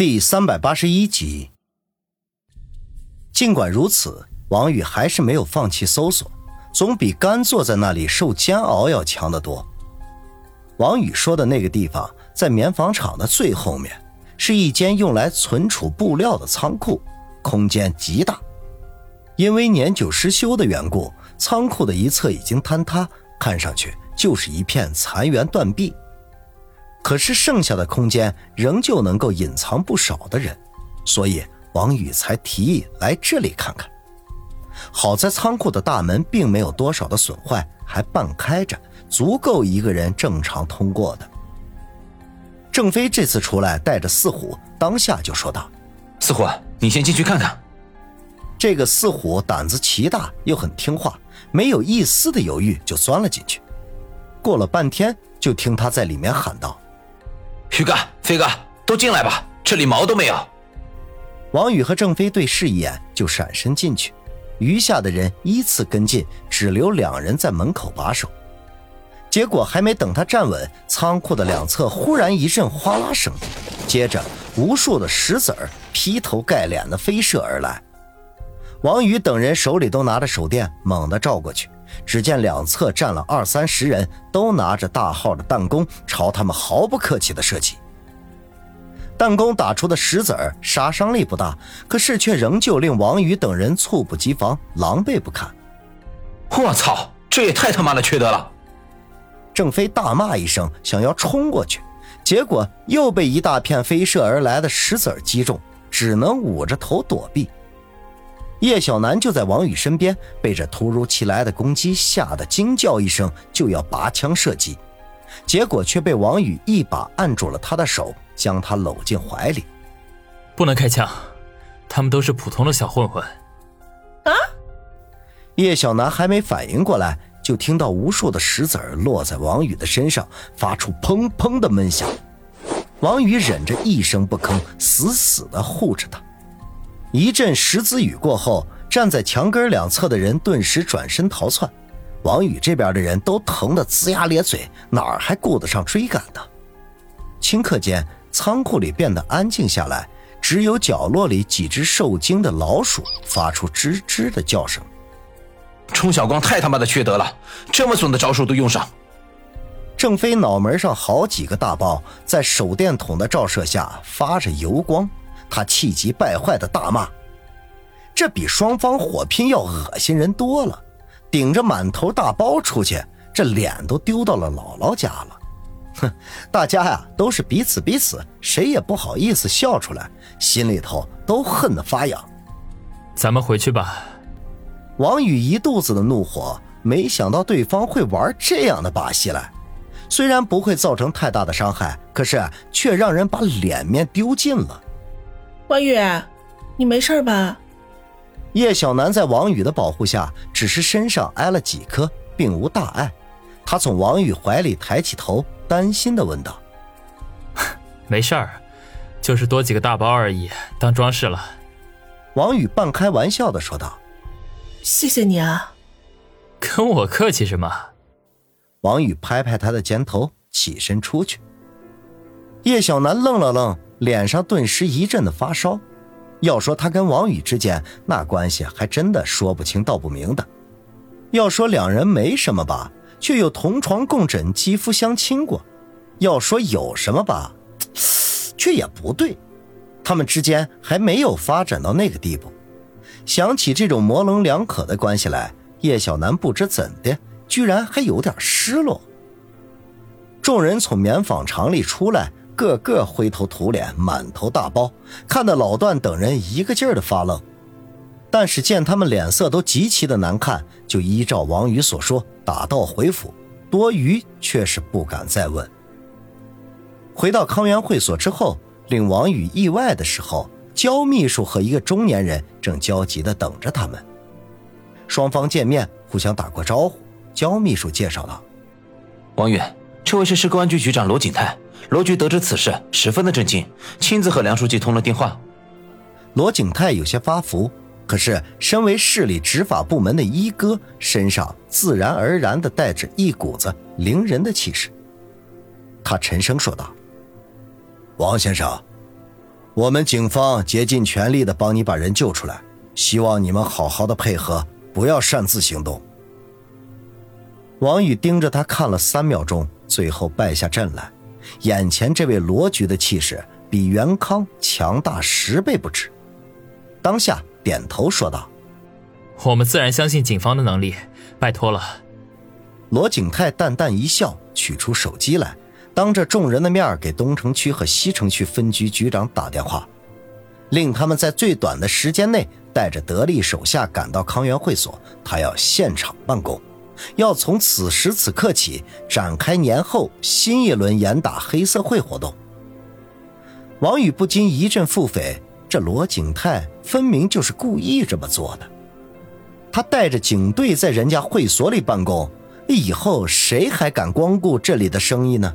第三百八十一集。尽管如此，王宇还是没有放弃搜索，总比干坐在那里受煎熬要强得多。王宇说的那个地方，在棉纺厂的最后面，是一间用来存储布料的仓库，空间极大。因为年久失修的缘故，仓库的一侧已经坍塌，看上去就是一片残垣断壁。可是剩下的空间仍旧能够隐藏不少的人，所以王宇才提议来这里看看。好在仓库的大门并没有多少的损坏，还半开着，足够一个人正常通过的。郑飞这次出来带着四虎，当下就说道：“四虎，你先进去看看。”这个四虎胆子奇大，又很听话，没有一丝的犹豫就钻了进去。过了半天，就听他在里面喊道。徐哥、飞哥，都进来吧，这里毛都没有。王宇和郑飞对视一眼，就闪身进去，余下的人依次跟进，只留两人在门口把守。结果还没等他站稳，仓库的两侧忽然一阵哗啦声，接着无数的石子儿劈头盖脸的飞射而来。王宇等人手里都拿着手电，猛地照过去。只见两侧站了二三十人，都拿着大号的弹弓，朝他们毫不客气地射击。弹弓打出的石子儿杀伤力不大，可是却仍旧令王宇等人猝不及防，狼狈不堪。我操，这也太他妈的缺德了！郑飞大骂一声，想要冲过去，结果又被一大片飞射而来的石子儿击中，只能捂着头躲避。叶小楠就在王宇身边，被这突如其来的攻击吓得惊叫一声，就要拔枪射击，结果却被王宇一把按住了他的手，将他搂进怀里。不能开枪，他们都是普通的小混混。啊！叶小楠还没反应过来，就听到无数的石子儿落在王宇的身上，发出砰砰的闷响。王宇忍着一声不吭，死死地护着他。一阵石子雨过后，站在墙根两侧的人顿时转身逃窜。王宇这边的人都疼得龇牙咧嘴，哪儿还顾得上追赶呢？顷刻间，仓库里变得安静下来，只有角落里几只受惊的老鼠发出吱吱的叫声。冲小光太他妈的缺德了，这么损的招数都用上。郑飞脑门上好几个大包，在手电筒的照射下发着油光。他气急败坏的大骂：“这比双方火拼要恶心人多了！顶着满头大包出去，这脸都丢到了姥姥家了。哼，大家呀都是彼此彼此，谁也不好意思笑出来，心里头都恨得发痒。咱们回去吧。”王宇一肚子的怒火，没想到对方会玩这样的把戏来。虽然不会造成太大的伤害，可是却让人把脸面丢尽了。王宇，你没事吧？叶小楠在王宇的保护下，只是身上挨了几颗，并无大碍。他从王宇怀里抬起头，担心的问道：“没事儿，就是多几个大包而已，当装饰了。”王宇半开玩笑的说道：“谢谢你啊。”跟我客气什么？王宇拍拍他的肩头，起身出去。叶小楠愣了愣。脸上顿时一阵的发烧，要说他跟王宇之间那关系还真的说不清道不明的。要说两人没什么吧，却又同床共枕、肌肤相亲过；要说有什么吧，却也不对，他们之间还没有发展到那个地步。想起这种模棱两可的关系来，叶小楠不知怎的，居然还有点失落。众人从棉纺厂里出来。个个灰头土脸，满头大包，看得老段等人一个劲儿的发愣。但是见他们脸色都极其的难看，就依照王宇所说打道回府。多余却是不敢再问。回到康源会所之后，令王宇意外的时候，焦秘书和一个中年人正焦急的等着他们。双方见面，互相打过招呼。焦秘书介绍道：“王宇，这位是市公安局局长罗景泰。”罗局得知此事，十分的震惊，亲自和梁书记通了电话。罗景泰有些发福，可是身为市里执法部门的一哥，身上自然而然的带着一股子凌人的气势。他沉声说道：“王先生，我们警方竭尽全力的帮你把人救出来，希望你们好好的配合，不要擅自行动。王宇盯着他看了三秒钟，最后败下阵来。眼前这位罗局的气势比袁康强大十倍不止，当下点头说道：“我们自然相信警方的能力，拜托了。”罗景泰淡淡一笑，取出手机来，当着众人的面给东城区和西城区分局局长打电话，令他们在最短的时间内带着得力手下赶到康源会所，他要现场办公。要从此时此刻起展开年后新一轮严打黑社会活动。王宇不禁一阵腹诽：这罗景泰分明就是故意这么做的。他带着警队在人家会所里办公，以后谁还敢光顾这里的生意呢？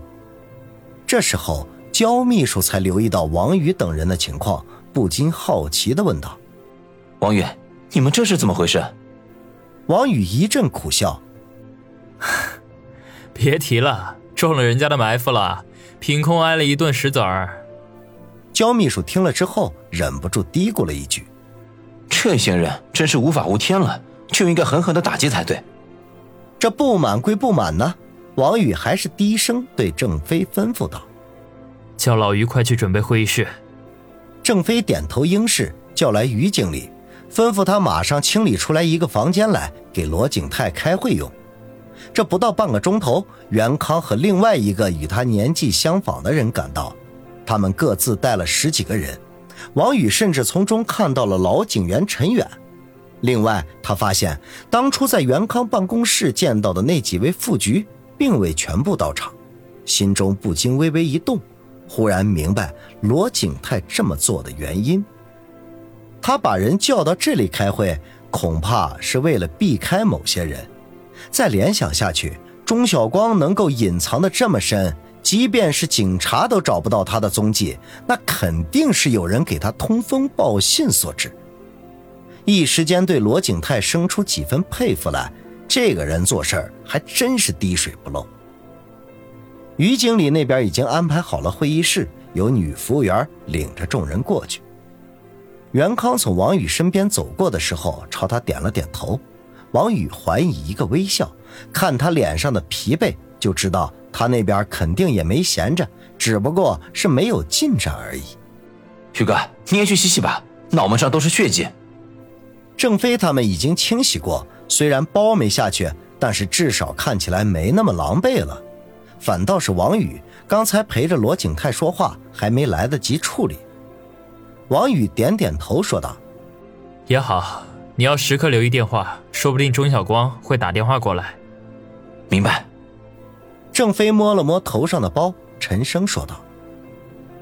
这时候，焦秘书才留意到王宇等人的情况，不禁好奇地问道：“王宇，你们这是怎么回事？”王宇一阵苦笑。别提了，中了人家的埋伏了，凭空挨了一顿石子儿。焦秘书听了之后，忍不住嘀咕了一句：“这些人真是无法无天了，就应该狠狠的打击才对。”这不满归不满呢，王宇还是低声对郑飞吩咐道：“叫老于快去准备会议室。”郑飞点头应是，叫来于经理，吩咐他马上清理出来一个房间来，给罗景泰开会用。这不到半个钟头，袁康和另外一个与他年纪相仿的人赶到，他们各自带了十几个人。王宇甚至从中看到了老警员陈远。另外，他发现当初在袁康办公室见到的那几位副局并未全部到场，心中不禁微微一动，忽然明白罗景泰这么做的原因。他把人叫到这里开会，恐怕是为了避开某些人。再联想下去，钟晓光能够隐藏的这么深，即便是警察都找不到他的踪迹，那肯定是有人给他通风报信所致。一时间对罗景泰生出几分佩服来，这个人做事儿还真是滴水不漏。于经理那边已经安排好了会议室，有女服务员领着众人过去。袁康从王宇身边走过的时候，朝他点了点头。王宇还以一个微笑，看他脸上的疲惫，就知道他那边肯定也没闲着，只不过是没有进展而已。宇哥，你也去洗洗吧，脑门上都是血迹。郑飞他们已经清洗过，虽然包没下去，但是至少看起来没那么狼狈了。反倒是王宇刚才陪着罗景泰说话，还没来得及处理。王宇点点头说道：“也好。”你要时刻留意电话，说不定钟晓光会打电话过来。明白。郑飞摸了摸头上的包，沉声说道：“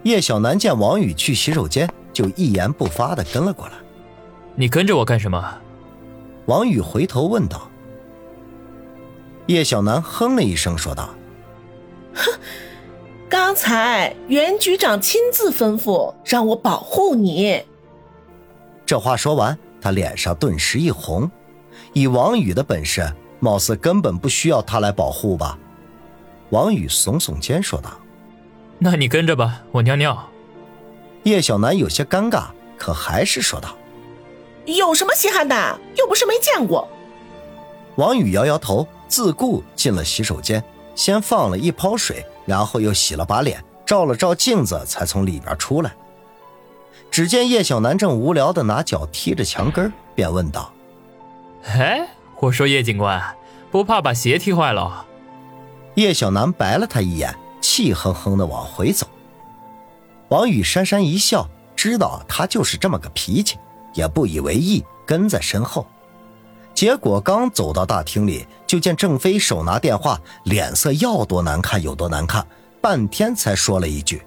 叶小楠见王宇去洗手间，就一言不发的跟了过来。你跟着我干什么？”王宇回头问道。叶小楠哼了一声，说道：“哼，刚才袁局长亲自吩咐让我保护你。”这话说完。他脸上顿时一红，以王宇的本事，貌似根本不需要他来保护吧？王宇耸耸肩说道：“那你跟着吧，我尿尿。”叶小楠有些尴尬，可还是说道：“有什么稀罕的？又不是没见过。”王宇摇摇头，自顾进了洗手间，先放了一泡水，然后又洗了把脸，照了照镜子，才从里边出来。只见叶小楠正无聊的拿脚踢着墙根，便问道：“哎，我说叶警官，不怕把鞋踢坏了？”叶小楠白了他一眼，气哼哼的往回走。王宇讪讪一笑，知道他就是这么个脾气，也不以为意，跟在身后。结果刚走到大厅里，就见郑飞手拿电话，脸色要多难看有多难看，半天才说了一句。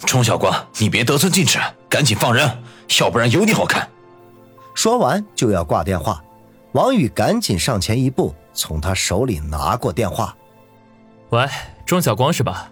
钟小光，你别得寸进尺，赶紧放人，要不然有你好看。说完就要挂电话，王宇赶紧上前一步，从他手里拿过电话。喂，钟晓光是吧？